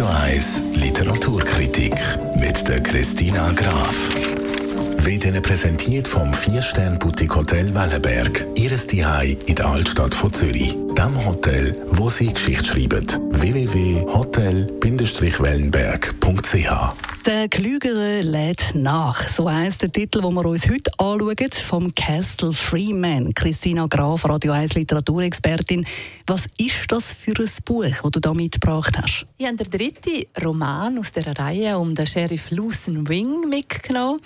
Radio 1 Literaturkritik mit der Christina Graf. Wird Ihnen präsentiert vom 4-Stern-Boutique Hotel Wellenberg. Ihres Zuhause in der Altstadt von Zürich. Dem Hotel, wo Sie Geschichte schreiben. www.hotel-wellenberg.ch der Klügere lädt nach. So heisst der Titel, den wir uns heute anschauen, vom Castle Freeman. Christina Graf, Radio 1 Literaturexpertin. Was ist das für ein Buch, das du da mitgebracht hast? Ich habe den dritten Roman aus der Reihe um den Sheriff Lucen Wing mitgenommen.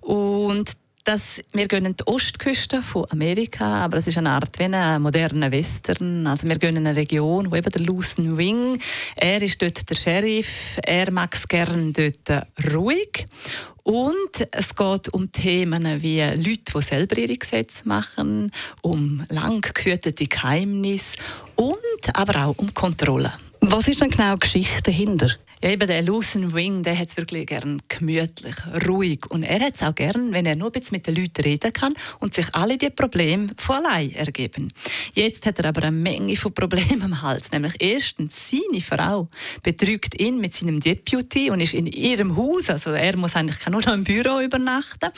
Und das, wir gehen in die Ostküste von Amerika, aber es ist eine Art wie ein moderner Western. Also wir gehen in eine Region, wo eben der Lucen Wing, er ist dort der Sheriff, er mag es gerne dort ruhig und es geht um Themen wie Leute, die selber ihre Gesetze machen, um lang gehütete Geheimnisse und aber auch um Kontrolle. Was ist denn genau die Geschichte dahinter? Ja, eben der Lucen Wing, der hat es wirklich gern gemütlich, ruhig. Und er hat es auch gern, wenn er nur ein mit den Leuten reden kann und sich alle die Probleme von allein ergeben. Jetzt hat er aber eine Menge von Problemen am Hals. Nämlich erstens, seine Frau betrügt ihn mit seinem Deputy und ist in ihrem Haus. Also er muss eigentlich nur noch im Büro übernachten.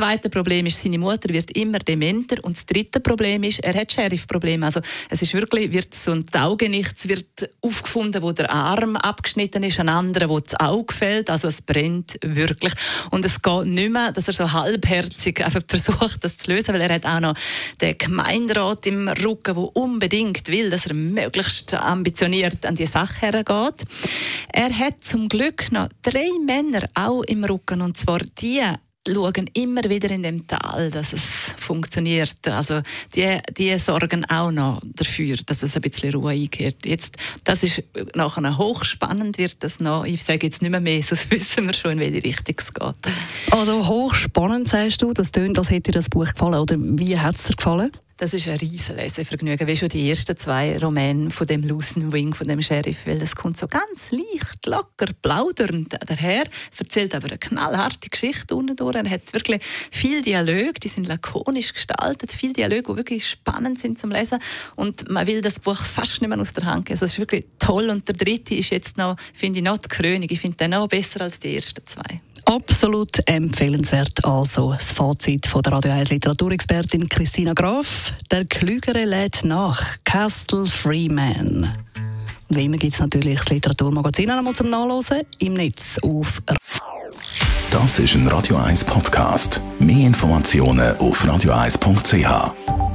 Zweite Problem ist, seine Mutter wird immer dementer. Und das dritte Problem ist, er hat Sheriff-Probleme. Also es ist wirklich, wird so ein Taugenichts wird aufgefunden, wo der Arm abgeschnitten ist ein anderer, wo das Auge fällt. Also es brennt wirklich. Und es geht nicht mehr, dass er so halbherzig einfach versucht, das zu lösen, weil er hat auch noch den Gemeinderat im Rücken, der unbedingt will, dass er möglichst ambitioniert an die Sache hergeht. Er hat zum Glück noch drei Männer auch im Rücken, und zwar die schauen immer wieder in dem Tal, dass es funktioniert. Also die, die sorgen auch noch dafür, dass es ein bisschen Ruhe einkehrt. Jetzt, das ist nachher hochspannend wird das noch. Ich sage jetzt nicht mehr mehr, sonst wissen wir schon, in welche Richtung es geht. Also hochspannend sagst du, das tönt, als hätte dir das Buch gefallen. Oder wie hat es dir gefallen? Das ist ein riesen Lesevergnügen, wie schon die ersten zwei Romane von dem Lucen Wing, von dem Sheriff, weil es kommt so ganz leicht, locker, plaudernd daher, erzählt aber eine knallharte Geschichte unten durch. Er hat wirklich viel Dialog, die sind lakonisch gestaltet, viel Dialog, die wirklich spannend sind zum Lesen und man will das Buch fast nicht mehr aus der Hand geben. Also es ist wirklich toll und der dritte ist jetzt noch, finde ich, noch die Krönung. Ich finde den noch besser als die ersten zwei. Absolut empfehlenswert. Also das Fazit von der Radio 1 Literaturexpertin Christina Graf. Der Klügere lädt nach. Castle Freeman. wie immer gibt es natürlich das Literaturmagazin einmal zum Nachlesen im Netz auf. Das ist ein Radio 1 Podcast. Mehr Informationen auf radio1.ch.